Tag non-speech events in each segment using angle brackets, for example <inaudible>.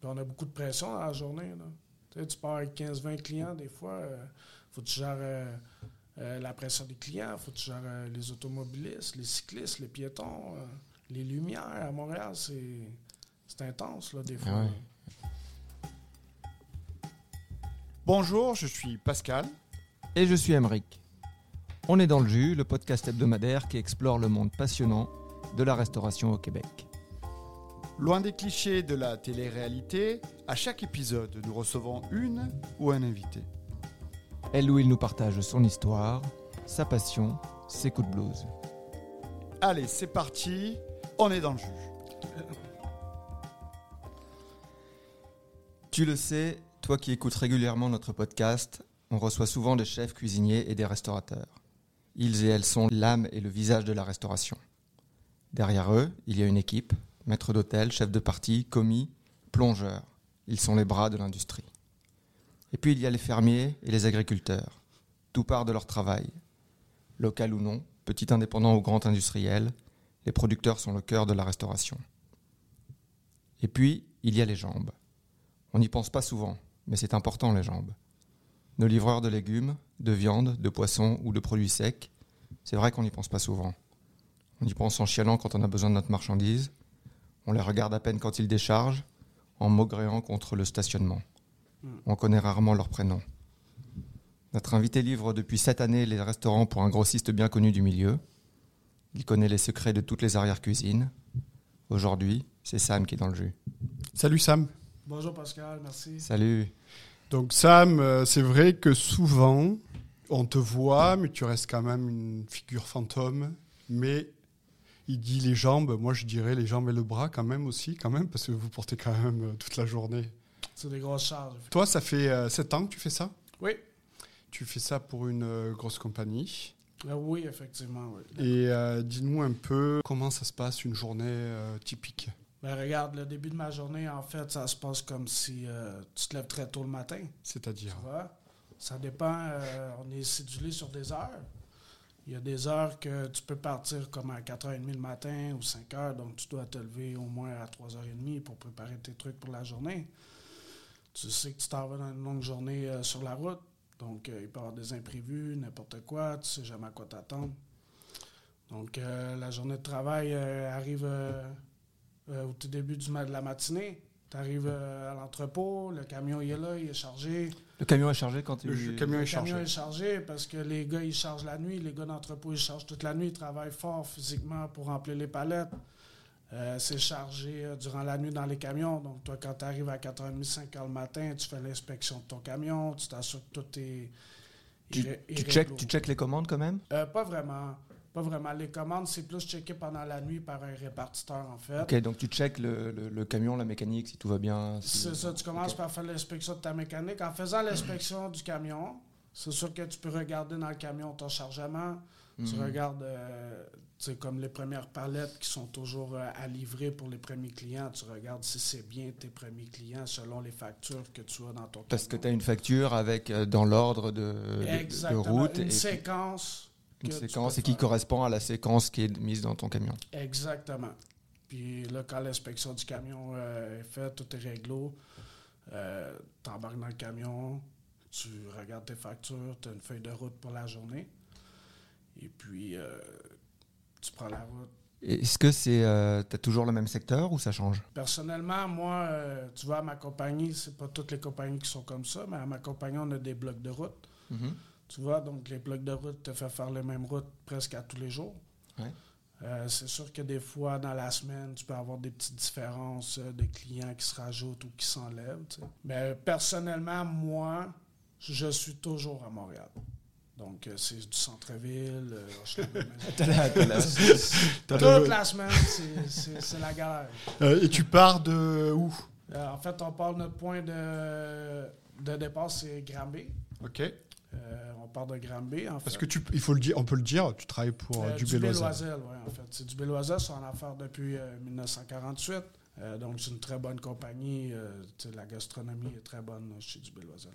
Puis on a beaucoup de pression dans la journée. Là. Tu, sais, tu pars avec 15-20 clients, des fois, il faut que tu gères euh, euh, la pression des clients, faut que tu gères euh, les automobilistes, les cyclistes, les piétons, euh, les lumières. À Montréal, c'est, c'est intense, là, des fois. Ouais. Bonjour, je suis Pascal. Et je suis Emeric. On est dans le jus, le podcast hebdomadaire qui explore le monde passionnant de la restauration au Québec. Loin des clichés de la télé-réalité, à chaque épisode, nous recevons une ou un invité. Elle ou il nous partage son histoire, sa passion, ses coups de blues. Allez, c'est parti, on est dans le jus. Tu le sais, toi qui écoutes régulièrement notre podcast, on reçoit souvent des chefs cuisiniers et des restaurateurs. Ils et elles sont l'âme et le visage de la restauration. Derrière eux, il y a une équipe, maître d'hôtel, chef de partie, commis, plongeurs. Ils sont les bras de l'industrie. Et puis il y a les fermiers et les agriculteurs. Tout part de leur travail. Local ou non, petit indépendant ou grand industriel, les producteurs sont le cœur de la restauration. Et puis, il y a les jambes. On n'y pense pas souvent, mais c'est important les jambes. Nos livreurs de légumes, de viande, de poissons ou de produits secs, c'est vrai qu'on n'y pense pas souvent. On y pense en chialant quand on a besoin de notre marchandise, on les regarde à peine quand ils déchargent, en maugréant contre le stationnement. On connaît rarement leurs prénoms. Notre invité livre depuis sept années les restaurants pour un grossiste bien connu du milieu. Il connaît les secrets de toutes les arrière-cuisines. Aujourd'hui, c'est Sam qui est dans le jus. Salut Sam. Bonjour Pascal, merci. Salut. Donc Sam, euh, c'est vrai que souvent, on te voit, mais tu restes quand même une figure fantôme. Mais il dit les jambes, moi je dirais les jambes et le bras quand même aussi, quand même, parce que vous portez quand même euh, toute la journée. C'est des grosses charges. Toi, ça fait euh, sept ans que tu fais ça? Oui, Tu fais ça pour une euh, grosse compagnie? Euh, oui, effectivement, oui. Et euh, dis-nous un peu comment ça se passe une journée euh, typique. Ben, regarde, le début de ma journée, en fait, ça se passe comme si euh, tu te lèves très tôt le matin. C'est-à-dire? Ça dépend. euh, on est cédulé sur des heures. Il y a des heures que tu peux partir comme à 4h30 le matin ou 5h, donc tu dois te lever au moins à 3h30 pour préparer tes trucs pour la journée. Tu sais que tu t'en vas dans une longue journée euh, sur la route, donc euh, il peut y avoir des imprévus, n'importe quoi, tu sais jamais à quoi t'attendre. Donc euh, la journée de travail arrive au tout début du de la matinée. Tu arrives à l'entrepôt, le camion il est là, il est chargé. Le camion est chargé quand tu... Le camion Le est chargé. camion est chargé parce que les gars, ils chargent la nuit. Les gars d'entrepôt, ils chargent toute la nuit. Ils travaillent fort physiquement pour remplir les palettes. Euh, c'est chargé euh, durant la nuit dans les camions. Donc, toi, quand tu arrives à 4h30, 5h le matin, tu fais l'inspection de ton camion. Tu t'assures que tout est. Tu, tu, irréglo. check, tu check les commandes quand même? Euh, pas vraiment. Pas vraiment. Les commandes, c'est plus checké pendant la nuit par un répartiteur, en fait. Ok, donc tu check le, le- le camion, la mécanique, si tout va bien. si- C'est ça, tu commences par faire l'inspection de ta mécanique. En faisant l'inspection du camion, c'est sûr que tu peux regarder dans le camion ton chargement. Tu Mhm. regardes, euh, tu sais, comme les premières palettes qui sont toujours euh, à livrer pour les premiers clients. Tu regardes si c'est bien tes premiers clients selon les factures que tu as dans ton Parce que camion. tu as une facture avec euh, dans l'ordre de, de- de Exactement. route Une et séquence. Une séquence et qui correspond à la séquence qui est mise dans ton camion. Exactement. Puis là, quand l'inspection du camion euh, est faite, tout est réglo, euh, t'embarques dans le camion, tu regardes tes factures, tu as une feuille de route pour la journée. Et puis, euh, tu prends la route. Est-ce que c'est euh, t'as toujours le même secteur ou ça change? Personnellement, moi, euh, tu vois, à ma compagnie, c'est pas toutes les compagnies qui sont comme ça, mais à ma compagnie, on a des blocs de route. Tu vois, donc les blocs de route te fait faire les mêmes routes presque à tous les jours. Ouais. Euh, c'est sûr que des fois, dans la semaine, tu peux avoir des petites différences euh, de clients qui se rajoutent ou qui s'enlèvent. tu sais. Mais personnellement, moi, je suis toujours à Montréal. Donc, euh, c'est du centre-ville. euh, <laughs> <laughs> Toute la semaine, c'est- c'est c'est la galère. Euh, et tu pars de où? Euh, en fait, on parle de notre point de, de départ, c'est Granby. Ok. Euh, on part de Granby, en fait. Parce que tu, il faut le dire, on peut le dire, tu travailles pour euh, Euh, du du Béloiset. Béloisel, oui, en fait. C'est du Béloisel, c'est en affaires depuis euh, 1948. Euh, donc, c'est une très bonne compagnie. euh, la gastronomie est très bonne chez du Béloisel.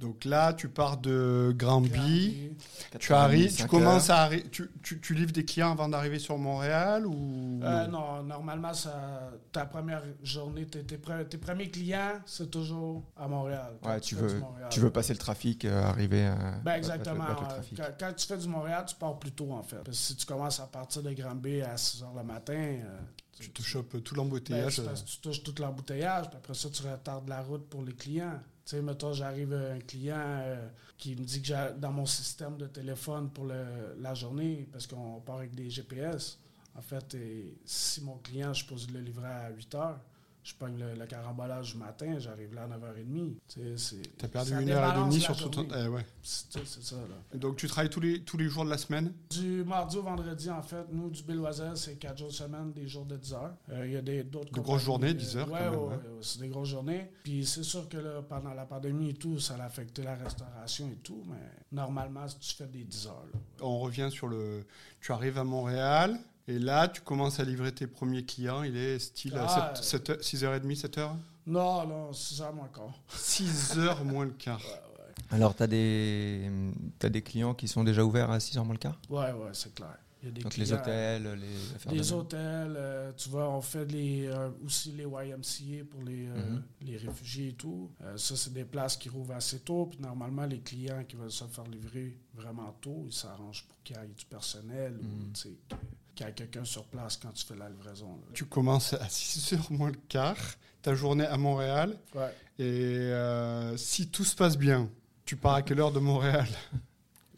Donc là, tu pars de Granby. Tu arrives, tu 5 commences heures. à arri- tu, tu, tu livres des clients avant d'arriver sur Montréal ou? Euh, non, normalement, ça, ta première journée, tes, tes pre- tes premiers clients, c'est toujours à Montréal. Ouais, tu veux, Montréal. tu veux passer le trafic, euh, arriver à. Ben battre- exactement. battre le. Quand, quand tu fais du Montréal, tu pars plus tôt, en fait. Parce que si tu commences à partir de Granby à 6 h le matin, euh, tu te chopes tout ben, l'embouteillage que tu touches tout l'embouteillage, puis après ça, tu retardes la route pour les clients. Tu sais, mettons, j'arrive à un client euh, qui me dit que j'ai dans mon système de téléphone pour le- la journée, parce qu'on part avec des GPS. En fait, et si mon client, je suppose le livrer à 8 h, je pogne le, le carambolage du matin, j'arrive là à 9h30. Tu sais, c'est- Tu as perdu une heure et demie sur tout ton. eh ouais. C'est ça, là. Donc tu travailles tous les, tous les jours de la semaine? Du mardi au vendredi, en fait, nous, du Bill-Oiselle, c'est 4 jours semaine, des jours de 10 heures. Euh, Il y a des- d'autres De grosses journées, euh, 10 heures, ouais, quand même, ouais, ouais, c'est des grosses journées. Puis c'est sûr que là, pendant la pandémie et tout, ça a affecté la restauration et tout, mais normalement, tu fais des 10 heures. là. On revient sur le. Tu arrives à Montréal et là tu commences à livrer tes premiers clients. Il est style Ah, à 6h30, 7h Non, non, 6 heures moins quart. 6h moins le quart. <laughs> Alors, tu as des, t'as des clients qui sont déjà ouverts à 6h moins le quart? Ouais, ouais, c'est clair. Il y a des Donc, les hôtels, les affaires Des de- hôtels, euh, tu vois, on fait les, euh, aussi les YMCA pour les, euh, Mhm. les réfugiés et tout. Euh, ça, c'est des places qui rouvrent assez tôt. Puis normalement, les clients qui veulent se faire livrer vraiment tôt, ils s'arrangent pour qu'il y ait du personnel ou Mhm. tu sais, que- qu'il y ait quelqu'un sur place quand tu fais la livraison. là. Tu commences à <laughs> 6h moins le quart, ta journée à Montréal. Ouais. Et euh, si tout se passe bien, tu pars à quelle heure de Montréal?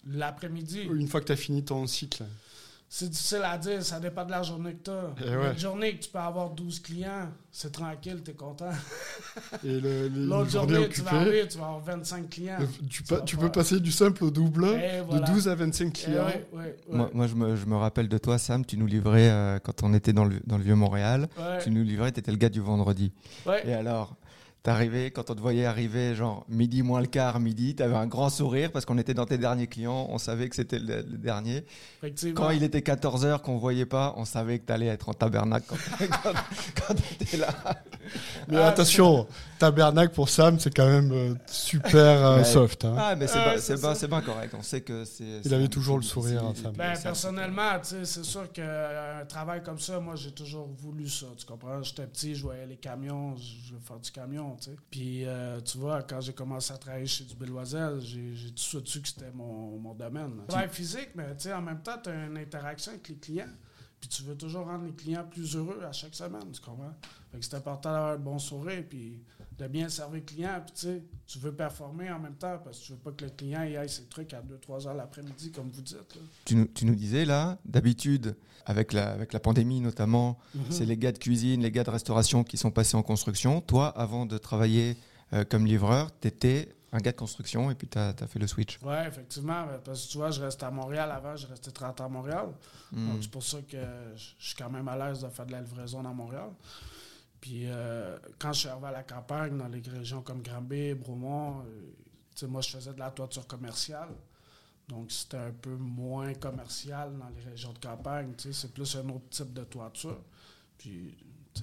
L'après-midi, Une fois que tu as fini ton cycle. C'est difficile à dire. Ça dépend de la journée que tu as. Eh ouais. Une journée que tu peux avoir 12 clients, c'est tranquille, tu es content. Et le, les <laughs> L'autre journées journée, tu vas arriver, tu vas avoir 25 clients. tu, pa- peux passer du simple au double Et voilà. de 12 à 25 Eh clients. ouais, ouais, ouais. Moi, moi, je, me, je me rappelle de toi, Sam, tu nous livrais, euh, quand on était dans le, dans le vieux Montréal, Ouais, tu nous livrais, tu étais le gars du vendredi. ouais. Et alors, t'arrivais, quand on te voyait arriver, genre midi moins le quart, midi, t'avais un grand sourire parce qu'on était dans tes derniers clients, on savait que c'était le, le dernier. Quand il était 14h, qu'on voyait pas, on savait que t'allais être en tabernacle quand, <laughs> quand, quand t'étais là. Mais Ah, attention, tabernacle pour Sam, c'est quand même euh, super euh, soft. hein. Ah, mais c'est Ouais, pas- correct. On sait que c'est. Il avait toujours le sourire, hein, Sam. Ben, personnellement, tu sais, c'est sûr qu'un travail comme ça, moi, j'ai toujours voulu ça. Tu comprends? J'étais petit, je voyais les camions, je veux faire du camion, tu sais. Puis, euh, tu vois, quand j'ai commencé à travailler chez du Belloisel, j'ai j'ai tout de suite su que c'était mon, mon domaine. Travail physique, mais tu sais, en même temps, tu as une interaction avec les clients. Puis tu veux toujours rendre les clients plus heureux à chaque semaine, tu comprends? Fait que c'est important d'avoir un bon sourire, puis de bien servir le client. Puis tu sais, tu veux performer en même temps, parce que tu veux pas que le client il aille ses trucs à 2-3 heures l'après-midi, comme vous dites. Tu nous, tu nous disais là, d'habitude, avec la, avec la pandémie notamment, c'est les gars de cuisine, les gars de restauration qui sont passés en construction. Toi, avant de travailler euh, comme livreur, tu étais un gars de construction et puis tu as, fait le switch. Oui, effectivement. Parce que tu vois, je restais à Montréal avant, je restais 30 ans à Montréal. Hmm. Donc, c'est pour ça que je suis quand même à l'aise de faire de la livraison dans Montréal. Puis, euh, quand je suis arrivé à la campagne, dans les régions comme Granby, Bromont, euh, moi, je faisais de la toiture commerciale. Donc, c'était un peu moins commercial dans les régions de campagne. C'est plus un autre type de toiture. Puis,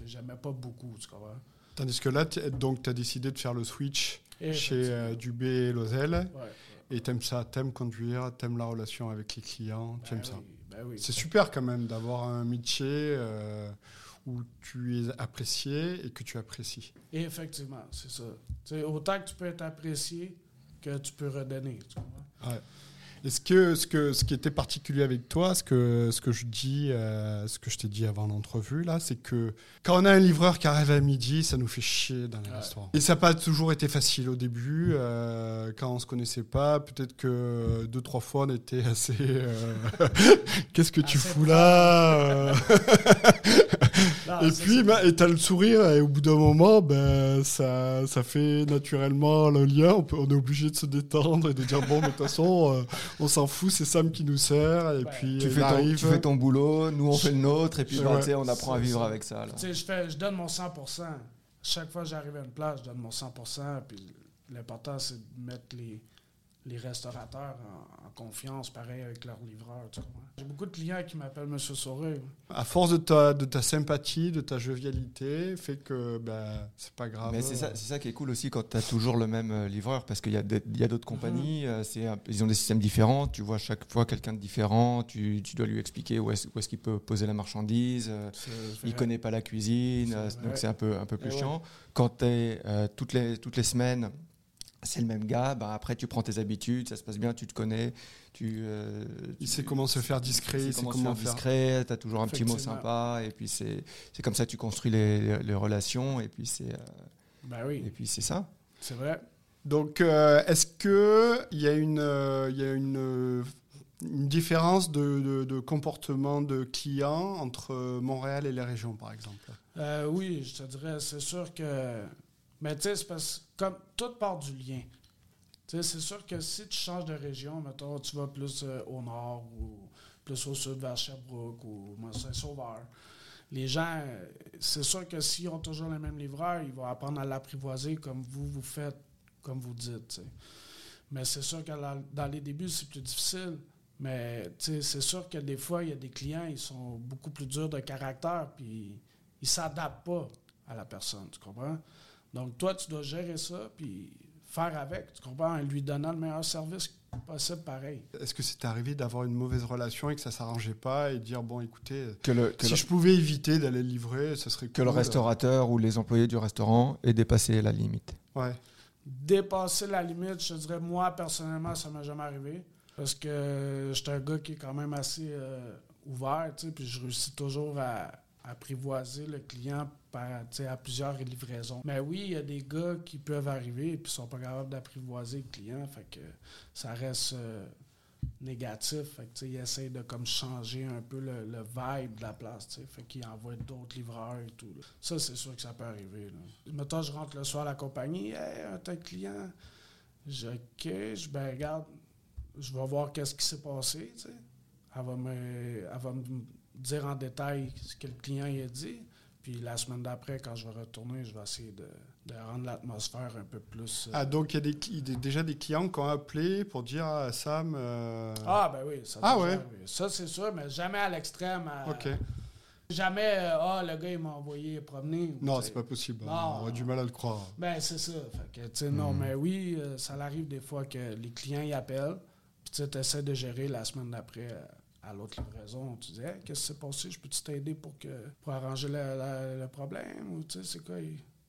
j'aimais pas beaucoup, tu comprends? Tandis que là, tu as décidé de faire le switch Et chez euh, Dubé et Lozel. Ouais, ouais. Et t'aimes ça, t'aimes conduire, t'aimes la relation avec les clients, tu aimes Ben ça. ben oui. C'est super quand même d'avoir un métier où tu es apprécié et que tu apprécies. Et effectivement, c'est ça. Tu sais, autant que tu peux être apprécié que tu peux redonner. Tu? Ouais. Est-ce que ce, que ce qui était particulier avec toi, ce que, ce que je dis, euh, ce que je t'ai dit avant l'entrevue, là, c'est que quand on a un livreur qui arrive à midi, ça nous fait chier dans les Ouais. restaurants. Et ça n'a pas toujours été facile au début. euh, quand on se connaissait pas, peut-être que deux, trois fois, on était assez. euh, <laughs> Qu'est-ce que tu Assez fous là <laughs> Non, <laughs> Et c'est puis, bah, et t'as le sourire, et au bout d'un moment, ben, ça, ça fait naturellement le lien. On, peut, on est obligé de se détendre et de dire bon, mais de toute façon, euh, on s'en fout, c'est Sam qui nous sert. Et Ouais. puis, Tu fais, ton, arrive. tu fais ton boulot, nous on fait le nôtre, et puis bah, Ouais. tu sais, on apprend à vivre ça. avec ça. je, fais, je donne mon 100 Chaque fois que j'arrive à une place, je donne mon 100 Puis l'important, c'est de mettre les, les restaurateurs en, en confiance, pareil avec leurs livreurs. J'ai beaucoup de clients qui m'appellent Monsieur Sauré. À force de ta, de ta sympathie, de ta jovialité, fait que ben, c'est pas grave. Mais c'est ça, c'est ça qui est cool aussi quand tu as toujours le même euh, livreur, parce qu'il y a des- il y a d'autres compagnies, euh, c'est ils ont des systèmes différents, tu vois chaque fois quelqu'un de différent, tu, tu dois lui expliquer où est-ce où est-ce qu'il peut poser la marchandise, euh, il connaît pas la cuisine, donc c'est un peu, un peu plus Et ouais. chiant. Quand tu es toutes, les, toutes les semaines, c'est le même gars, bah après tu prends tes habitudes, ça se passe bien, tu te connais, tu, euh, Il tu- sait comment se faire discret, il sait comment, comment se faire faire. discret, tu as toujours un petit mot sympa, et puis c'est c'est comme ça que tu construis les, les- relations, et puis c'est euh, et oui, puis c'est ça. c'est vrai. Donc, euh, est-ce que il y a une, euh, il y a une, une différence de, de- de comportement de clients entre Montréal et les régions, par exemple? Euh, oui, je te dirais, c'est sûr que. Mais tu sais, c'est parce que comme tout part du lien. C'est sûr que si tu changes de région, mettons, tu vas plus euh, au nord ou plus au sud vers Sherbrooke ou Saint-Sauveur. Les gens, euh, c'est sûr que s'ils ont toujours le même livreur, ils vont apprendre à l'apprivoiser comme vous, vous faites, comme vous dites. Mais c'est sûr que dans les débuts, c'est plus difficile. Mais c'est sûr que des fois, il y a des clients, ils sont beaucoup plus durs de caractère, puis ils s'adaptent pas à la personne, tu comprends? Donc, toi, tu dois gérer ça, puis faire avec, tu comprends? En lui donnant le meilleur service possible, pareil. Est-ce que c'est arrivé d'avoir une mauvaise relation et que ça s'arrangeait pas et dire bon, écoutez, Que le, que si le- je pouvais éviter d'aller livrer, ce serait que le cool. restaurateur ou les employés du restaurant aient dépassé la limite. Ouais. Dépasser la limite, je te dirais, moi, personnellement, ça m'est jamais arrivé. Parce que j'étais un gars qui est quand même assez euh, ouvert, tu sais, puis je réussis toujours à apprivoiser le client à plusieurs livraisons. Mais oui, il y a des gars qui peuvent arriver et puis sont pas capables d'apprivoiser le client, fait que ça reste euh, négatif. Fait que, ils essayent de comme changer un peu le, le vibe de la place, tu sais. Fait qu'ils envoient d'autres livreurs et tout. Ça, c'est sûr que ça peut arriver. Là. Mettons, je rentre le soir à la compagnie, hey, un tel client. Je je ben regarde, je vais voir qu'est-ce qui s'est passé. Elle va me, elle va me dire en détail ce que le client a dit. Puis la semaine d'après, quand je vais retourner, je vais essayer de, de rendre l'atmosphère un peu plus. euh, Ah, donc il y a des, déjà des clients qui ont appelé pour dire à Sam. euh, Ah, ben oui, ça Ah déjà ouais? arrivé. Ça, c'est sûr, mais jamais à l'extrême. à- Ok. Jamais, euh, ah, le gars, il m'a envoyé promener. Non, c'est pas possible. Non. On aurait du mal à le croire. Ben, c'est ça. Fait que, tu sais, non, Mhm. mais oui, ça arrive des fois que les clients y appellent, puis tu essaies de gérer la semaine d'après à l'autre livraison. Tu dis, Hey, qu'est-ce qui s'est passé? Je peux-tu t'aider pour, que, pour arranger le, problème? Ou, tu sais, c'est quoi?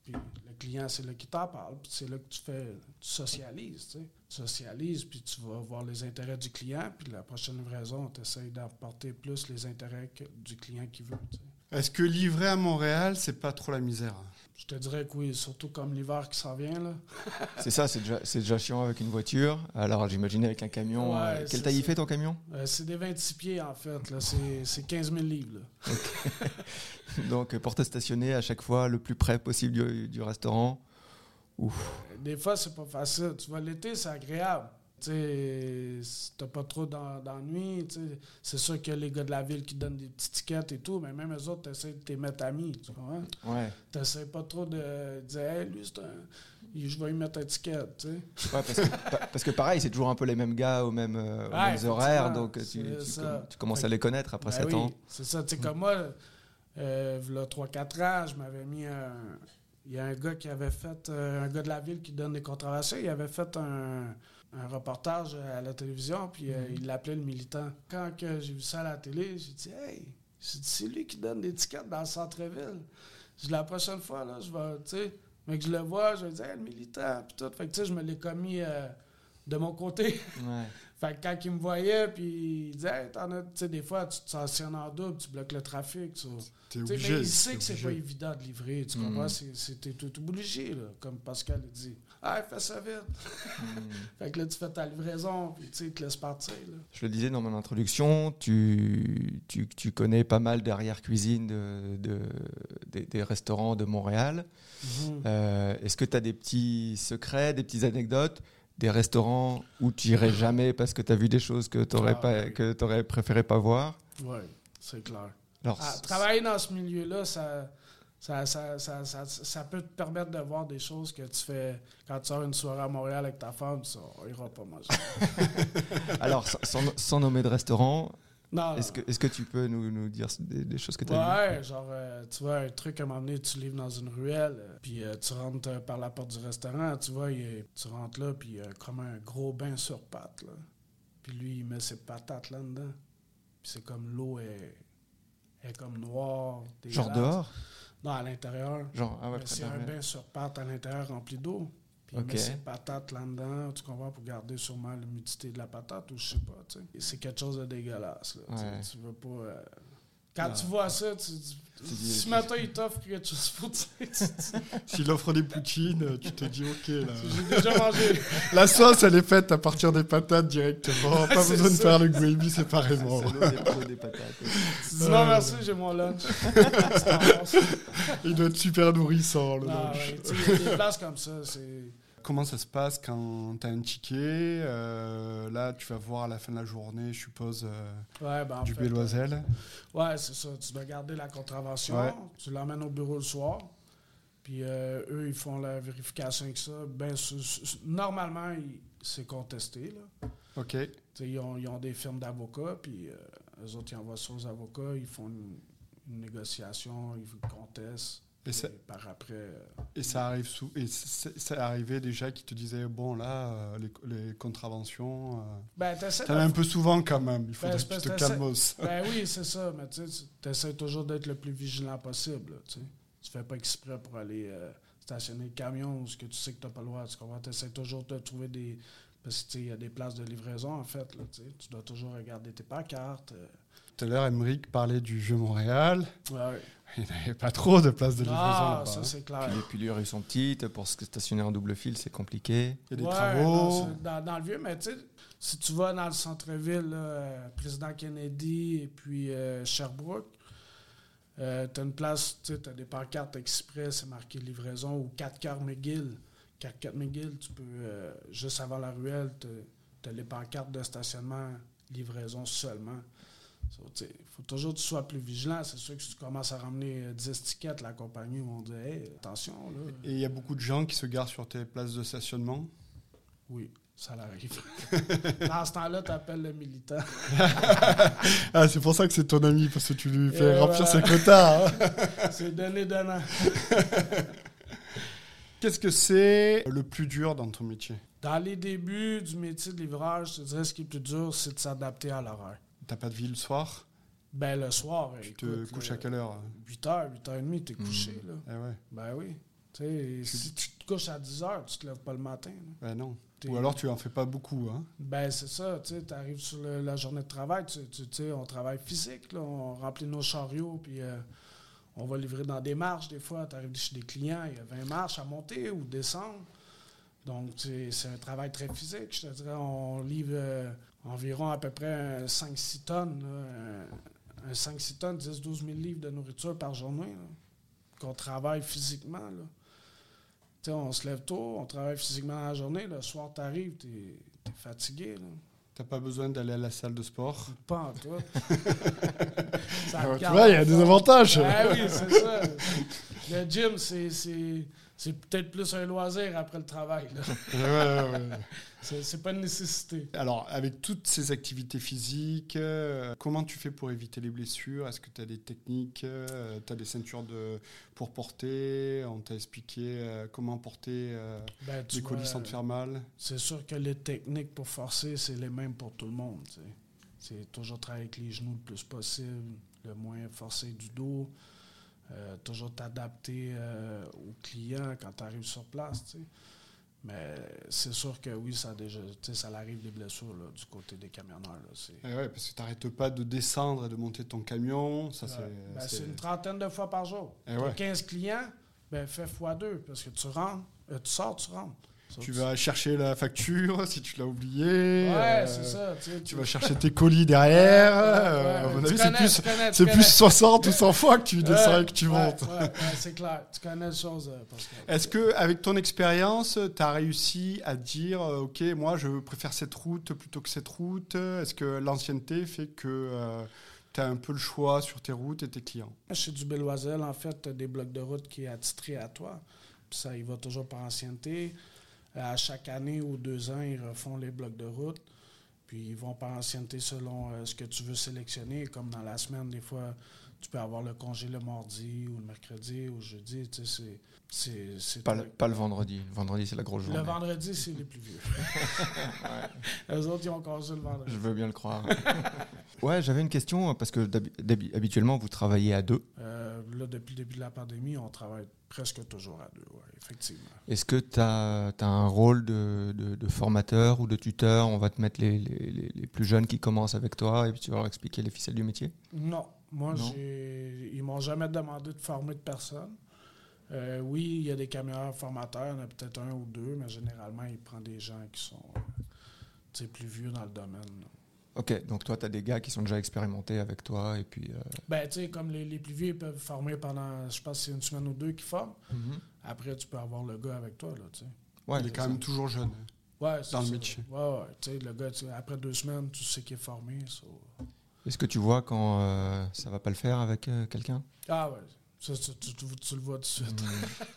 Puis le client, c'est là qui t'en parle, puis c'est là que tu fais, tu socialises, tu sais. Socialises, puis tu vas voir les intérêts du client, puis la prochaine livraison, tu essaies d'apporter plus les intérêts que- du client qui veut. Est-ce que livrer à Montréal, c'est pas trop la misère? Je te dirais que oui, surtout comme l'hiver qui s'en vient, là. <laughs> C'est ça, c'est déjà, chiant avec une voiture. Alors j'imaginais avec un camion. Ouais, euh, quelle taille il fait ton camion? Euh, c'est des 26 pieds, en fait. Là. C'est, c'est 15 000 livres. Là. <laughs> Donc euh, pour te stationner à chaque fois le plus près possible du, du restaurant? Ouf. Des fois, c'est pas facile. Tu vois, l'été, c'est agréable. T'as pas trop d'en- d'ennuis. C'est sûr qu'il y a les gars de la ville qui donnent des petits tickets et tout, mais même eux autres, t'essaies de te mettre amis. Tu comprends? Ouais. T'essaies pas trop de dire, hey, lui, c'est un. Je vais lui mettre un ticket, tu sais. Ouais, parce, que, parce que pareil, c'est toujours un peu les mêmes gars aux mêmes, euh, aux Ouais, mêmes horaires, donc euh, tu, c'est tu ça. com- tu commences à les connaître après Ben 7 oui, ans. C'est ça. Tu sais, comme moi, euh, v'là 3-4 ans, je m'avais mis un. Il y a un gars qui avait fait. euh, un gars de la ville qui donne des contraventions. Il avait fait un, un reportage à la télévision, puis euh, il l'appelait le militant. Quand j'ai vu ça à la télé, j'ai dit Hey, c'est lui qui donne des tickets dans le centre-ville. La prochaine fois, là, je vais. Tu sais, mais que je le vois, je vais dire Hey, le militant, puis tout. Fait que, tu sais, je me l'ai commis euh, de mon côté. Ouais. <laughs> Fait que quand il me voyait, puis il disait, hey, t'en as, tu sais, des fois, tu te stationnes en double, tu bloques le trafic. T'es Tu obligé. mais il sait que c'est pas évident de livrer, tu Mhm. comprends? C'est- T'es tout obligé, là, comme Pascal a dit. Ah, fais ça vite. Hmm. <laughs> Fait que là, tu fais ta livraison, puis tu te laisse partir. Là. Je le disais dans mon introduction, tu, tu, tu connais pas mal d'arrière-cuisine de, de- des, des restaurants de Montréal. Mhm. Euh, Est-ce que tu as des petits secrets, des petites anecdotes des restaurants où tu irais jamais parce que tu as vu des choses que tu aurais, Ah, pas, oui. que aurais préféré pas voir? Ouais, c'est clair. Alors, Ah, travailler dans ce milieu-là, ça, Ça, ça, ça, ça, peut te permettre de voir des choses que tu fais quand tu sors une soirée à Montréal avec ta femme, ça, on ira pas manger. <laughs> Alors, sans- sans, nommer de restaurant, est-ce que, est-ce que tu peux nous, nous dire des, des choses que tu as Ouais, genre, euh, tu vois, un truc à un moment donné, tu livres dans une ruelle, euh, puis euh, tu rentres euh, par la porte du restaurant, tu vois, il est- tu rentres là, puis comme un gros bain sur pattes, là. Puis lui, il met ses patates là-dedans. Puis c'est comme l'eau est, est comme noire. Genre dehors? Non, à l'intérieur. Genre, ah ouais, c'est un bain sur pattes à l'intérieur rempli d'eau. Puis il Ok. met ses patates là-dedans, tu comprends, pour garder sûrement l'humidité de la patate, ou je sais pas, tu sais. Et C'est quelque chose de dégueulasse, là. tu sais. Ouais. Tu veux pas... euh, Quand tu vois ça, Tu dis- si matin il t'offre quelque chose pour <laughs> S'il offre des poutines, tu te dis ok là. <laughs> J'ai déjà mangé. La sauce elle est faite à partir des patates directement. <laughs> Pas besoin de faire le gravy séparément. Non, merci, j'ai mon lunch. Il doit être super nourrissant le Ah, lunch. ouais, tu sais, il y a des places comme ça, c'est. Comment ça se passe quand tu as un ticket euh, Là, tu vas voir à la fin de la journée, je suppose, euh, Ouais, ben, en du Béloisel. Ouais, c'est ça. Tu dois garder la contravention. Ouais. Tu l'emmènes au bureau le soir. Puis euh, eux, ils font la vérification avec ça. Ben, normalement, c'est contesté. Là. Ok. Ils, ont, ils ont des firmes d'avocats. Puis euh, eux autres, ils envoient ça aux avocats. Ils font une, une négociation. Ils contestent. Et Et ça, par après. euh, et ça arrive sous. Et c'est arrivé déjà qui te disaient bon là, euh, les, les contraventions. Euh, ben, T'en as un peu souvent quand même. Il faudrait c'est que tu te calmos. Ben oui, <laughs> c'est ça. Mais tu essaies toujours d'être le plus vigilant possible. Tu. Tu fais pas exprès pour aller euh, stationner le camion ou ce que tu sais que tu n'as pas le droit. Tu comprends? Toujours de trouver des. Parce que il y a des places de livraison, en fait. Là, tu dois toujours regarder tes pancartes. Tout à l'heure, Emmerich parlait du jeu Montréal. Ouais. Il n'y avait pas trop de places de livraison Ah, ça, hein. c'est clair. Puis les, rues sont petites, pour se stationner en double fil, c'est compliqué. Il y a des Ouais, travaux. non, dans, dans le vieux, mais tu sais, si tu vas dans le centre-ville, euh, Président Kennedy et puis euh, Sherbrooke, tu as une place, tu as des pancartes express, c'est marqué livraison, ou 4 quarts McGill. 4 quarts McGill, tu peux, euh, juste avant la ruelle, tu as les pancartes de stationnement, livraison seulement. Il faut toujours que tu sois plus vigilant. C'est sûr que si tu commences à ramener euh, 10 tickets, la compagnie vont dire Hey, attention. Là. Et il y a beaucoup de gens qui se garent sur tes places de stationnement? Oui, ça l'arrive. <laughs> Dans ce temps-là, tu appelles le militant. <laughs> Ah, c'est pour ça que c'est ton ami, parce que tu lui fais Et remplir voilà. ses quotas. hein. <laughs> C'est donné donnant. Qu'est-ce que c'est le plus dur dans ton métier? Dans les débuts du métier de livrage, je te dirais ce qui est plus dur, c'est de s'adapter à l'horaire. T'as pas de vie le soir? Ben, le soir, Tu te couches à quelle heure? 8h, 8h30, t'es couché, là. Eh ouais. Ben oui. Tu sais, si tu te couches à 10h, tu te lèves pas le matin. là. Ouais, non. Ou alors tu en fais pas beaucoup. Hein. Ben, c'est ça, tu sais, arrives sur le- la journée de travail, tu on travaille physique, là, on remplit nos chariots, puis euh, on va livrer dans des marches, des fois, tu arrives chez des clients, il y a 20 marches à monter ou descendre. Donc, c'est un travail très physique, je te dirais, on livre euh, environ à peu près 5-6 tonnes, là, un, un 5-6 tonnes, 10-12 000 livres de nourriture par journée, là, qu'on travaille physiquement, là. Tu sais, on se lève tôt, on travaille physiquement la journée. Le soir, tu arrives, tu es, fatigué. Là. T'as pas besoin d'aller à la salle de sport? Pas en te <laughs> tu vois, il y a des avantages. Ah oui, c'est ça. Le gym, c'est, c'est, c'est peut-être plus un loisir après le travail. là. Ouais, ouais, ouais. <laughs> C'est, c'est pas une nécessité. Alors, avec toutes ces activités physiques, euh, comment tu fais pour éviter les blessures? Est-ce que tu as des techniques Tu as des ceintures de, pour porter? On t'a expliqué euh, comment porter euh, Ben, des colis sans te faire mal? C'est sûr que les techniques pour forcer, c'est les mêmes pour tout le monde. C'est toujours travailler avec les genoux le plus possible, le moins forcer du dos, euh, toujours t'adapter euh, au client quand tu arrives sur place. Mais c'est sûr que oui, ça déjà, ça arrive des blessures là, du côté des camionneurs. là. Eh ouais, Parce que tu n'arrêtes pas de descendre et de monter ton camion. Ça, Ouais. c'est, Ben, c'est- une trentaine de fois par jour. Eh ouais. 15 clients, ben fais x2 parce que tu rentres, euh, tu sors, tu rentres. Tu vas chercher la facture <laughs> si tu l'as oublié. Ouais, euh, c'est ça. Tu, sais, Tu vas chercher tes colis derrière. Ouais, euh, ouais, à mon avis, c'est plus, c'est plus 60 ou 100 fois que tu descends et que tu montes. c'est clair. Tu connais les choses, euh. Est-ce que, avec ton expérience, tu as réussi à dire, euh, OK, moi, je préfère cette route plutôt que cette route? Est-ce que l'ancienneté fait que tu as un peu le choix sur tes routes et tes clients? Chez du Belloisel, en fait, tu as des blocs de route qui est attitré à toi. Puis ça, il va toujours par ancienneté. À chaque année ou deux ans, ils refont les blocs de route. Puis ils vont par ancienneté selon euh, ce que tu veux sélectionner. Comme dans la semaine, des fois, tu peux avoir le congé le mardi ou le mercredi ou le jeudi. Tu sais, c'est- c'est- c'est Pas, le, pas le vendredi. Le vendredi, c'est la grosse journée. Le vendredi, c'est les plus vieux. <laughs> Les autres, ils ont congé le vendredi. Je veux bien le croire. <laughs> ouais, j'avais une question parce que habituellement, vous travaillez à deux. Euh, là, depuis le début de la pandémie, on travaille presque toujours à deux, ouais, effectivement. Est-ce que tu as, un rôle de, de- de formateur ou de tuteur? On va te mettre les, les- les- plus jeunes qui commencent avec toi et puis tu vas leur expliquer les ficelles du métier? Non, moi, Non? ils m'ont jamais demandé de former de personne. Euh, oui, il y a des camionneurs formateurs, il y en a peut-être un ou deux, mais généralement, il prend des gens qui sont euh, plus vieux dans le domaine. là. Ok, donc toi, tu as des gars qui sont déjà expérimentés avec toi et puis. euh, Ben, tu sais, comme les, les plus vieux, ils peuvent former pendant, je pense, c'est une semaine ou deux qu'ils forment. Après, tu peux avoir le gars avec toi, là, tu sais. Ouais, Il est quand ça. même toujours jeune. Ouais, c'est Dans le ça. métier. Ouais, ouais. Tu sais, le gars, tu sais, après deux semaines, tu sais qu'il est formé. so- Est-ce que tu vois quand euh, ça va pas le faire avec euh, quelqu'un? Ah ouais, ça, tu, tu- tu- tu le vois tout de suite.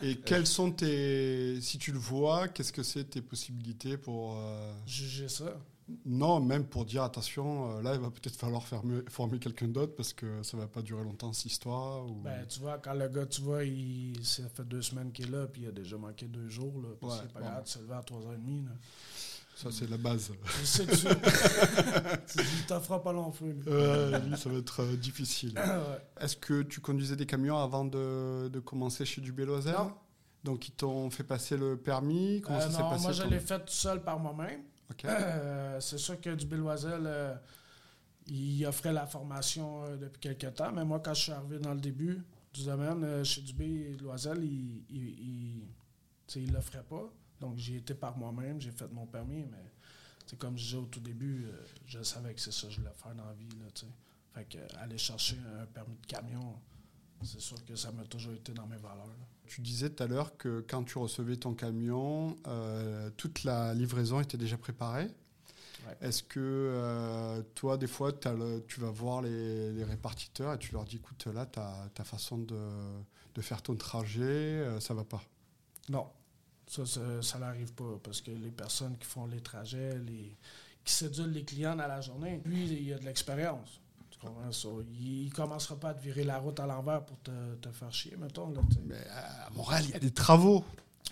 Et <laughs> quelles sont tes. Si tu le vois, qu'est-ce que c'est tes possibilités pour. euh, Juger ça? Non, même pour dire attention, euh, là, il va peut-être falloir fermer- former quelqu'un d'autre parce que ça va pas durer longtemps cette histoire. Ou... Ben, tu vois, quand le gars, tu vois, il, ça fait deux semaines qu'il est là, puis il a déjà manqué deux jours, là. Puis Ouais, c'est pas bon. grave de se lever à 3h30, là. Ça, c'est la base. Tu sais que tu. <laughs> tu t'en fera pas long feu. Euh, ça va être euh, difficile. <coughs> Ouais. Est-ce que tu conduisais des camions avant de, de commencer chez du Non. Donc, ils t'ont fait passer le permis? Comment Euh, ça s'est non, passé moi, je l'ai fait tout seul par moi-même. Euh, c'est sûr que du Billoisel, euh, il offrait la formation euh, depuis quelques temps, mais moi, quand je suis arrivé dans le début du domaine, chez Dubé Loisel, il il l'offrait pas. Donc, j'ai été par moi-même, j'ai fait mon permis, mais c'est comme je disais au tout début, je savais que c'est ça que je voulais faire dans la vie. Là, fait que aller chercher un permis de camion, c'est sûr que ça m'a toujours été dans mes valeurs. là. Tu disais tout à l'heure que quand tu recevais ton camion, euh, toute la livraison était déjà préparée. Ouais. Est-ce que euh, toi, des fois, le- tu vas voir les, les répartiteurs et tu leur dis, écoute, là, ta, façon de, de faire ton trajet, euh, ça va pas? Non, ça, n'arrive pas parce que les personnes qui font les trajets, les, qui sédulent les clients dans la journée, lui, il a de l'expérience. Tu comprends ça? Il ne commencera pas à te virer la route à l'envers pour te, te faire chier, mettons. Là. Mais à Montréal, il y a des travaux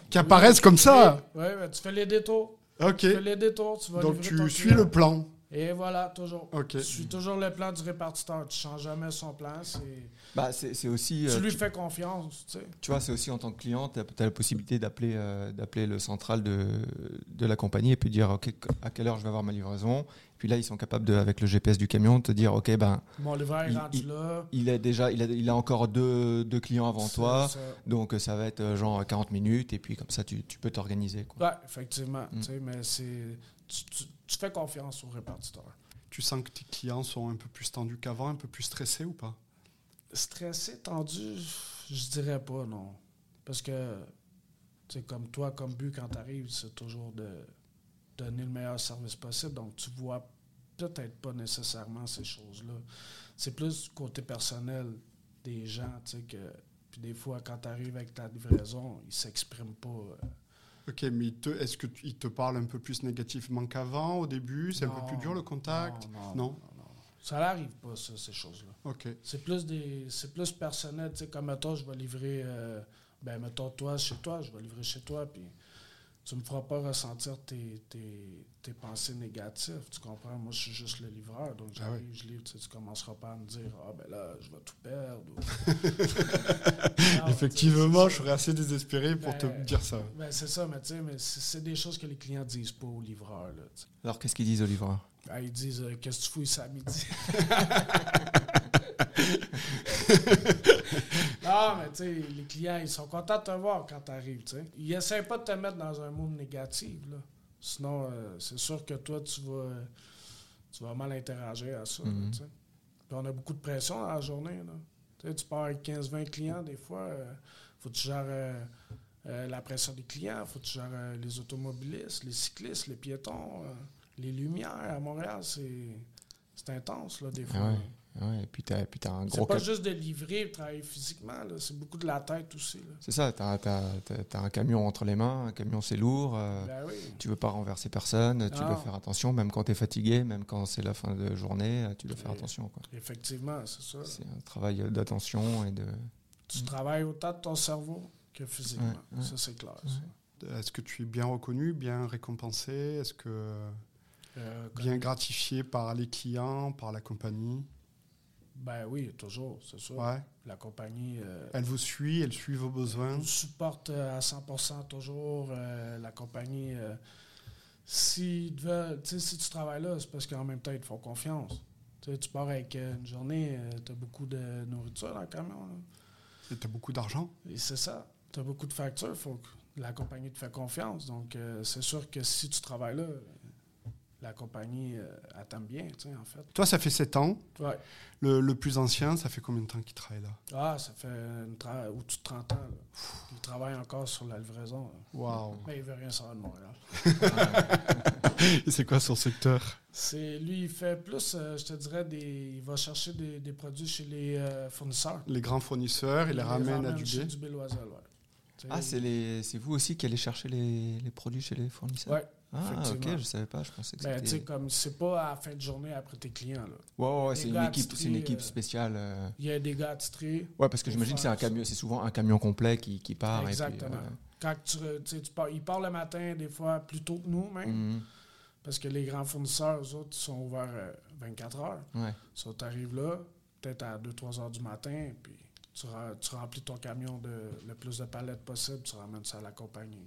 qui apparaissent comme ça. Oui, ouais, tu fais les détours. Ok. Tu fais les détours, tu vas Donc tu ton suis client. le plan. Et voilà, toujours. Ok. Tu suis toujours le plan du répartiteur. Tu ne changes jamais son plan. c'est- Bah, c'est c'est aussi. Tu euh, lui tu, fais confiance. Tu sais. tu vois, c'est aussi en tant que client, tu as, la possibilité d'appeler euh, d'appeler le central de, de la compagnie et puis dire ok, à quelle heure je vais avoir ma livraison? Puis là, ils sont capables, de, avec le GPS du camion, de te dire ok, ben, Mon livreur est Il- rendu il- là. il a déjà il a, il a encore deux, deux clients avant C'est toi. ça. Donc euh, ça va être euh, genre 40 minutes et puis comme ça tu, tu peux t'organiser. quoi. Oui, effectivement. Mm. tu sais, Mais c'est. Tu, tu- tu fais confiance au répartiteur. Tu sens que tes clients sont un peu plus tendus qu'avant, un peu plus stressés ou pas? Stressé, tendu, je dirais pas, non. Parce que, tu sais, comme toi, comme but, quand tu arrives, c'est toujours de donner le meilleur service possible. Donc, tu vois peut-être pas nécessairement ces choses-là. C'est plus du côté personnel des gens, tu sais, que. Puis des fois, quand tu arrives avec ta livraison, ils s'expriment pas. euh, Ok, mais est-ce qu'ils te parlent un peu plus négativement qu'avant au début? C'est un peu plus dur le contact? Non, non, Non. non, non, non. Ça n'arrive pas, ça, ces choses-là. Ok. C'est plus des c'est plus personnel, tu sais, comme mettons, je vais livrer euh, ben mettons toi chez toi, je vais livrer chez toi puis tu me feras pas ressentir tes, tes, tes pensées négatives, tu comprends? Moi, je suis juste le livreur, donc Ah j'arrive, oui. je livre, tu sais, tu commenceras pas à me dire « Ah, ben là, je vais tout perdre. ou- Non, <laughs> Effectivement, je serais assez désespéré pour te Ben, dire ça. c'est ça. Ben, c'est ça, mais tu sais, mais c'est c'est des choses que les clients disent pas aux livreurs, là, tu sais. Alors qu'est-ce qu'ils disent au livreur Ah, ils disent euh, Qu'est-ce que tu fous ici à midi? <laughs> <laughs> Non, mais tu sais, les clients, ils sont contents de te voir quand tu arrives. tu sais. Ils essaient pas de te mettre dans un monde négatif. Là. Sinon, euh, c'est sûr que toi, tu vas, tu vas mal interagir à ça. Mhm. Puis on a beaucoup de pression dans la journée. Là. Tu pars avec 15-20 clients, des fois. euh, faut que tu gères euh, euh, la pression des clients, faut que tu gères les automobilistes, les cyclistes, les piétons, les lumières. À Montréal, c'est c'est intense, là, des fois. Ah ouais. Ouais, et puis tu as, un gros. C'est pas juste de livrer, de travailler physiquement, c'est beaucoup de la tête aussi. C'est ça, tu as, un camion entre les mains, un camion c'est lourd, euh, ben oui. tu veux pas renverser personne, tu dois faire attention, même quand tu es fatigué, même quand c'est la fin de journée, tu dois faire attention. Quoi. Effectivement, c'est ça. C'est un travail d'attention et de. Tu travailles autant de ton cerveau que physiquement, ça c'est clair. Est-ce que tu es bien reconnu, bien récompensé? Est-ce que euh, bien gratifié par les clients, par la compagnie? Ben oui, toujours, c'est sûr. La compagnie. Euh, elle vous suit, elle suit vos besoins. Elle supporte euh, à 100% toujours. la compagnie. si, si tu travailles là, c'est parce qu'en même temps, ils te font confiance. tu pars avec une journée, tu as beaucoup de nourriture dans le camion. Tu as beaucoup d'argent. C'est ça. Tu as beaucoup de factures. faut que la compagnie te fait confiance. Donc, c'est sûr que si tu travailles là, la compagnie euh, attend bien, tu sais, en fait. Toi, ça fait 7 ans. Ouais. Le, plus ancien, ça fait combien de temps qu'il travaille là? Ah, ça fait au-dessus de 30 ans. Il travaille encore sur la livraison. Wow. Mais il veut rien savoir de Montréal. <laughs> Et c'est quoi son secteur? C'est Lui, il fait plus, euh, je te dirais, des, il va chercher des, produits chez les euh, fournisseurs. Les grands fournisseurs, il, les ramène à du chez du Ah, c'est vous aussi qui allez chercher les, les produits chez les fournisseurs? Oui. Ah, ok, je savais pas. Je pensais que ben, c'était. comme c'est pas à la fin de journée après tes clients. Là. Ouais, ouais, c'est une, équipe, une équipe euh, spéciale. Euh. Il y a des gars attitrés. Ouais, parce que j'imagine que c'est un camion, c'est souvent un camion complet qui, qui part. Exactement. Quand tu, tu pars, ils partent le matin, des fois plus tôt que nous, même. Mhm. Parce que les grands fournisseurs, eux autres, sont ouverts 24 euh, heures. Ouais. So, tu arrives là, peut-être à 2-3 heures du matin, puis tu, tu, remplis ton camion de le plus de palettes possible, tu ramènes ça à la compagnie.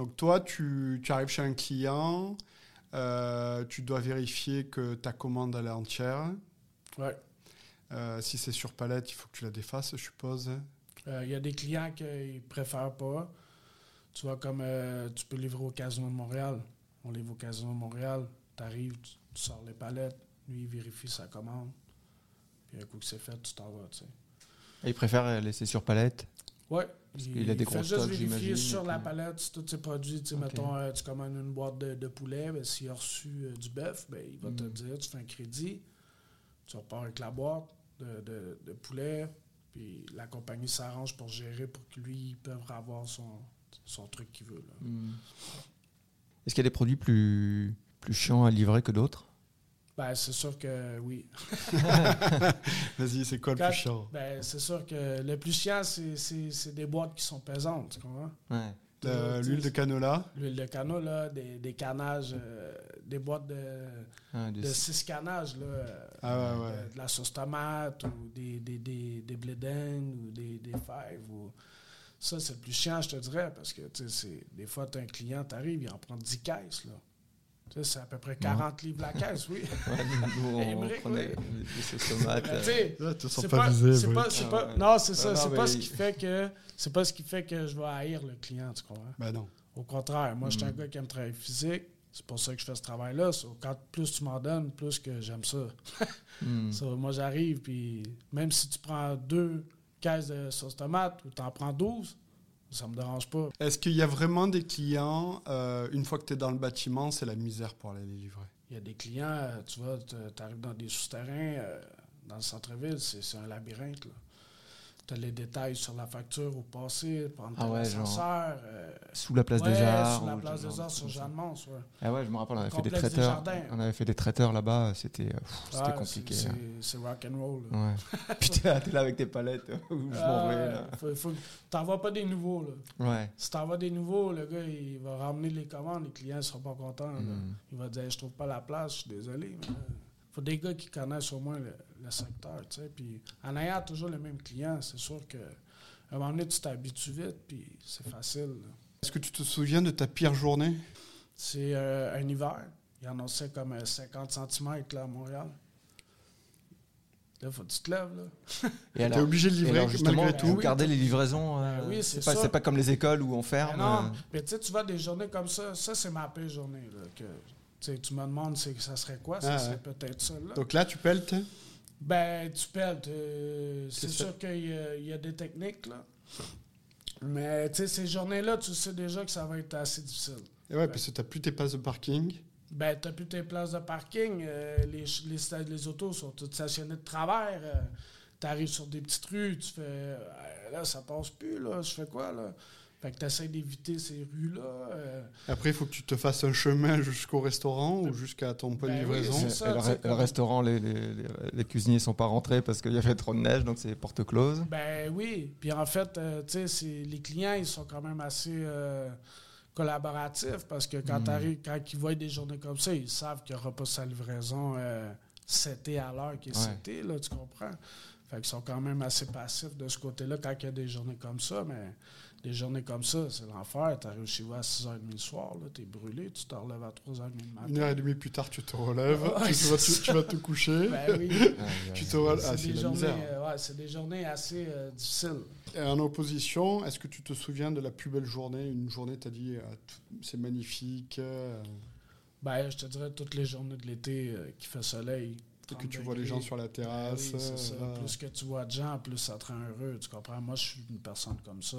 Donc toi, tu, tu arrives chez un client, euh, tu dois vérifier que ta commande elle est entière. Ouais. Euh, si c'est sur palette, il faut que tu la défasses, je suppose. Il euh, y a des clients qui ne préfèrent pas. Tu vois, comme tu peux livrer au Casino de Montréal. On livre au Casino de Montréal. tu arrives, tu sors les palettes. Lui, il vérifie sa commande. Puis un coup que c'est fait, tu t'en vas. Tu sais. il préfère laisser sur palette? Oui. Il, a des juste vérifier sur la palette tous ses produits. Mettons, euh, tu commandes une boîte de, poulet, ben, s'il a reçu euh, du bœuf, ben, il va te mm. dire, tu fais un crédit, tu repars avec la boîte de, poulet, puis la compagnie s'arrange pour gérer pour que lui, puisse avoir son, truc qu'il veut. Mm. Est-ce qu'il y a des produits plus, plus chiants à livrer que d'autres? Ben, c'est sûr que oui. <laughs> Vas-y, c'est quoi le plus chiant? Ben, c'est sûr que le plus chiant, c'est des boîtes qui sont pesantes, tu comprends? Ouais. L'huile de canola? L'huile de canola, des, des canages, euh, des boîtes de, ah, de six canages, là, ah, ouais, ouais. De, la sauce tomate ou des, des, des, des ou des, des fèves. Ou... Ça, c'est le plus chiant, je te dirais, parce que des fois, tu as un client, tu arrives, il en prend 10 caisses. Là. C'est à peu près 40 livres la caisse, oui. <laughs> Ouais, nous, c'est pas, c'est pas, c'est pas, non, c'est ça. C'est pas ce qui fait que, c'est pas ce qui fait que je vais haïr le client, tu comprends? Ben non. Au contraire, moi, je suis un mm. gars qui aime travailler physique. C'est pour ça que je fais ce travail-là. Quand plus tu m'en donnes, plus que j'aime ça. Mm. <laughs> moi, j'arrive, puis même si tu prends deux caisses de sauce tomate ou tu en prends 12, ça me dérange pas. Est-ce qu'il y a vraiment des clients, euh, une fois que tu es dans le bâtiment, c'est la misère pour aller les livrer? Il y a des clients, euh, tu vois, tu arrives dans des souterrains, euh, dans le centre-ville, c'est un labyrinthe. Là les détails sur la facture au passé, prendre ah l'ascenseur. Euh, sous la place des Arts. Sous la place des Arts sur Jeanne Mons. Ouais. Ah ouais, je me rappelle, on avait fait des traiteurs. On avait fait des traiteurs là-bas, c'était c'était compliqué. Hein. C'est rock and roll. Ouais. <laughs> Putain, t'es là avec tes palettes. je m'en vais. T'envoies pas des nouveaux. Là. Ouais. Si t'envoies des nouveaux, le gars, il va ramener les commandes, les clients ne seront pas contents. Mm. Il va dire Je trouve pas la place, je suis désolé. Il faut des gars qui connaissent au moins le, le secteur. Tu sais. Puis en ayant toujours le même client, c'est sûr que un moment donné, tu t'habitues vite, puis c'est facile. Est-ce que tu te souviens de ta pire journée? C'est euh, un hiver. Il y en a comme 50 euh, cm là, à Montréal. Là, faut que tu te lèves. Là. <laughs> T'es obligé de livrer malgré tout. Vous gardez les livraisons. Euh, ben oui, c'est pas, pas, comme les écoles où on ferme. Ben non, mais tu sais, tu vois des journées comme ça. Ça, c'est ma pire journée. Là, que, tu me demandes ça serait quoi. Ça ah, serait peut-être ça. Là. Donc là, tu pelletes ben, tu perds. c'est sûr qu'il y, a des techniques, là. Mais, tu sais, ces journées-là, tu sais déjà que ça va être assez difficile. Et ouais, parce que tu n'as plus tes passes de parking. Ben, t'as plus tes places de parking. euh, les, les, les autos sont toutes stationnées de travers. euh, T'arrives sur des petites rues, tu fais. euh, là, ça passe plus, là. Je fais quoi, là? Fait que t'essaies d'éviter ces rues-là. euh, Après, il faut que tu te fasses un chemin jusqu'au restaurant ou jusqu'à ton point de Ben oui, livraison? ça, le, tu restaurant, les, les, les- les cuisiniers sont pas rentrés parce qu'il y avait trop de neige, donc c'est porte close. Ben oui. Puis en fait, euh, tu sais, les clients, ils sont quand même assez euh, collaboratifs parce que quand, Mm. t'arrives- quand ils voient des journées comme ça, ils savent qu'il n'y aura pas sa livraison euh, setée à l'heure qui est Ouais. là, tu comprends? Fait qu'ils sont quand même assez passifs de ce côté-là quand il y a des journées comme ça, mais des journées comme ça, c'est l'enfer. Tu arrives chez vous à 6h30 le soir, tu es brûlé, tu te relèves à 3h30 le matin. Une heure et demie plus tard, tu te relèves, Ouais, tu, vas, tu- tu vas te coucher. Ben oui. <laughs> Tu te relèves. Ah, c'est des, journées, euh, ouais, c'est des journées assez euh, difficiles. Et en opposition, est-ce que tu te souviens de la plus belle journée Une journée, tu as dit, ah, c'est magnifique, euh, Ben, je te dirais toutes les journées de l'été euh, qui fait soleil. et que 30 tu vois les gens sur la Ben terrasse. oui, ça. Plus que tu vois de gens, plus ça te rend heureux. Tu comprends? Moi, je suis une personne comme ça.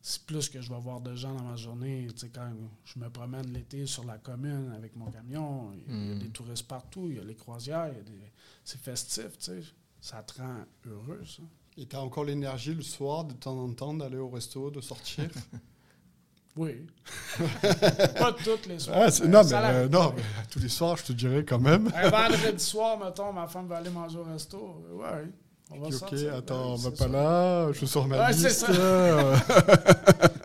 C'est plus que je vais voir de gens dans ma journée. Tu sais, quand je me promène l'été sur la commune avec mon camion, il y a Mm. des touristes partout, il y a les croisières, des... c'est festif, tu sais. Ça te rend heureux, ça. Et tu as encore l'énergie le soir, de temps en temps, d'aller au resto, de sortir? <laughs> Oui. <laughs> Pas toutes les soirs. Ah, c'est- mais non, mais, euh, non, mais tous les soirs, je te dirais quand même. Un <laughs> vendredi soir, mettons, ma femme va aller manger au resto. Ouais, on va Ok, ok, sortir. attends, Ben on va c'est pas ça. là, je sors ma Ouais, c'est liste. ça. <laughs>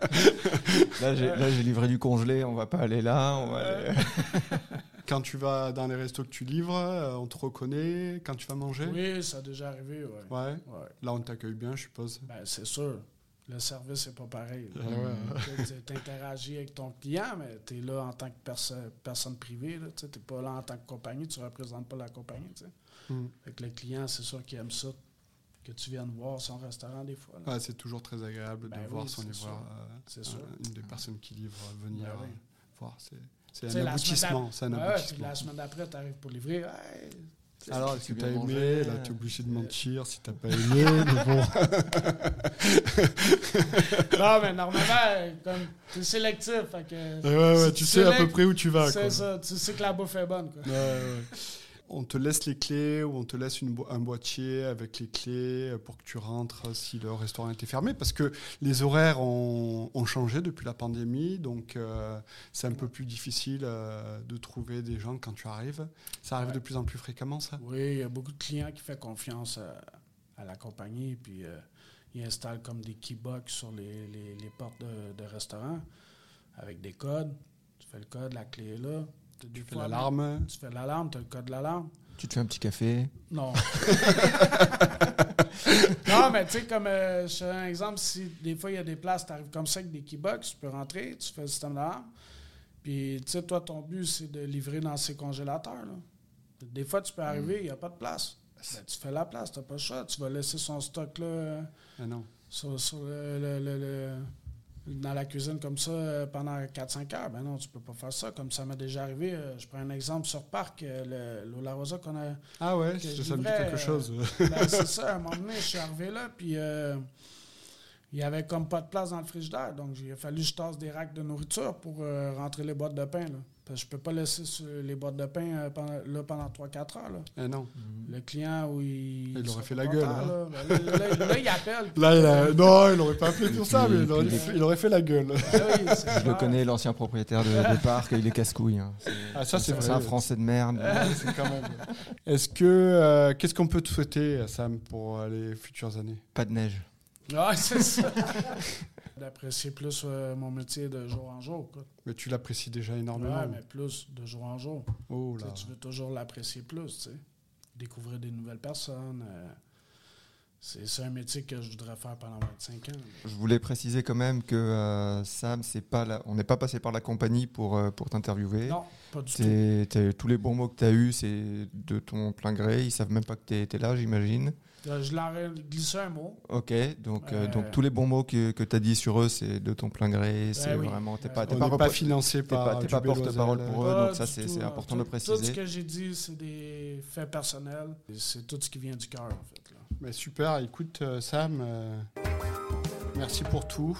Là, j'ai livré du congelé, on va pas aller là. On va aller... <laughs> Quand tu vas dans les restos que tu livres, euh, on te reconnaît quand tu vas manger? Oui, ça a déjà arrivé, ouais. Ouais. Ouais. Là, on t'accueille bien, je suppose. Ben, c'est sûr. Le service n'est pas pareil. Ah ouais. Tu interagis avec ton client, mais tu es là en tant que perso- personne privée. Tu n'es pas là en tant que compagnie, tu ne représentes pas la compagnie. Mm. Fait que le client, c'est sûr qu'il aime ça, que tu viennes voir son restaurant des fois. Ouais, c'est toujours très agréable Ben de voir oui, son c'est livreur, sûr. euh, C'est euh, sûr. une des personnes qui livrent euh, venir Ben oui. euh, voir. C'est c'est un la aboutissement. C'est un Ouais, puis aboutissement. la semaine d'après, tu arrives pour livrer. Hey, Alors, est-ce que tu tu as aimé? manger, Là, tu es obligé de mentir si tu pas aimé. mais bon. <laughs> non, mais normalement, es sélectif. Fait que, Ouais, ouais, Si tu tu sais à peu près où tu vas. c'est ça. Tu sais que la bouffe est bonne. Quoi. Ouais, ouais. On te laisse les clés ou on te laisse une bo- un boîtier avec les clés pour que tu rentres si le restaurant était fermé. Parce que les horaires ont, ont changé depuis la pandémie, donc euh, c'est un peu plus difficile euh, de trouver des gens quand tu arrives. Ça arrive Ouais. de plus en plus fréquemment, ça? Oui, il y a beaucoup de clients qui font confiance à, à la compagnie, puis euh, ils installent comme des keybox sur les, les- les portes de, de restaurants avec des codes. Tu fais le code, la clé est là. Des Tu fais l'alarme. Tu fais l'alarme, tu as le code de l'alarme. Tu te fais un petit café? Non. <laughs> <laughs> non, mais tu sais, comme euh, je te donne un exemple, si des fois il y a des places, tu arrives comme ça avec des keybox, tu peux rentrer, tu fais le système d'alarme. Puis, tu sais, toi, ton but, c'est de livrer dans ces congélateurs. là. Des fois, tu peux arriver, il n'y a pas de place. Ben, tu fais la place, tu n'as pas le choix. Tu vas laisser son stock là, Ah non. sur, sur le- le- le- le- dans la cuisine comme ça euh, pendant 4-5 heures. Ben non, tu peux pas faire ça. Comme ça m'est déjà arrivé. euh, je prends un exemple sur Parc, euh, le- l'eau La Rosa qu'on a. Ah ouais, Que ça, me dit quelque chose. Ben, c'est ça, à un moment donné, je suis arrivé là, puis euh, il y avait comme pas de place dans le frigidaire. Donc, il a fallu que je tasse des racks de nourriture pour euh, rentrer les boîtes de pain. Là. Parce que je peux pas laisser sur les boîtes de pain euh, pendant, là pendant 3-4 heures. Là. Ah non. Le client, où il. Il aurait fait la gueule, hein. Là, Ben, là, là, là, il appelle. puis- Là, il a... non, il aurait pas appelé pour ça, mais il aurait, fait, il aurait fait la gueule. Ben oui, Je le connais, l'ancien propriétaire de, des parcs, il est casse-couille. hein. C'est- Ah, ça, c'est vrai. un Français de merde. C'est quand même. Est-ce que euh, qu'est-ce qu'on peut te souhaiter, Sam, pour euh, les futures années? Pas de neige. Ouais, c'est ça. D'apprécier plus euh, mon métier de jour en jour. quoi. Mais tu l'apprécies déjà énormément. Ouais, mais plus de jour en jour. Oh Tu là. sais, Tu veux toujours l'apprécier plus, tu sais. Découvrir des nouvelles personnes. euh, c'est c'est un métier que je voudrais faire pendant 25 ans. Je voulais préciser quand même que euh, Sam, c'est pas la- on n'est pas passé par la compagnie pour, euh, pour t'interviewer. Non, pas du tout. Tous les bons mots que tu as eus, c'est de ton plein gré. Ils savent même pas que tu étais là, j'imagine. Euh, Je leur ai glissé un mot. Ok, donc, euh, Euh, donc tous les bons mots que, que tu as dit sur eux, c'est de ton plein gré. C'est oui. vraiment. T'es Euh, pas, pas, pas financé par. pas, t'es du pas Bellozel. porte-parole pour eux, Pas donc ça, c'est c'est important tout, de Tout ce préciser. que j'ai dit, c'est des faits personnels. C'est tout ce qui vient du cœur, en fait. Mais super, écoute, euh, Sam, euh, merci pour tout.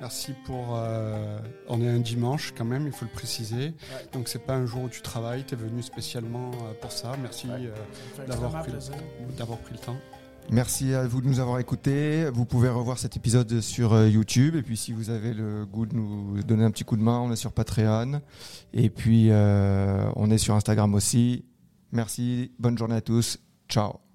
Merci pour. euh, on est un dimanche quand même, il faut le préciser. Ouais. Donc c'est pas un jour où tu travailles, tu es venu spécialement pour ça. Merci Ouais. euh, D'avoir pris le- pris temps. Merci à vous de nous avoir écoutés. Vous pouvez revoir cet épisode sur YouTube. Et puis, si vous avez le goût de nous donner un petit coup de main, on est sur Patreon. Et puis, euh, on est sur Instagram aussi. Merci. Bonne journée à tous. Ciao.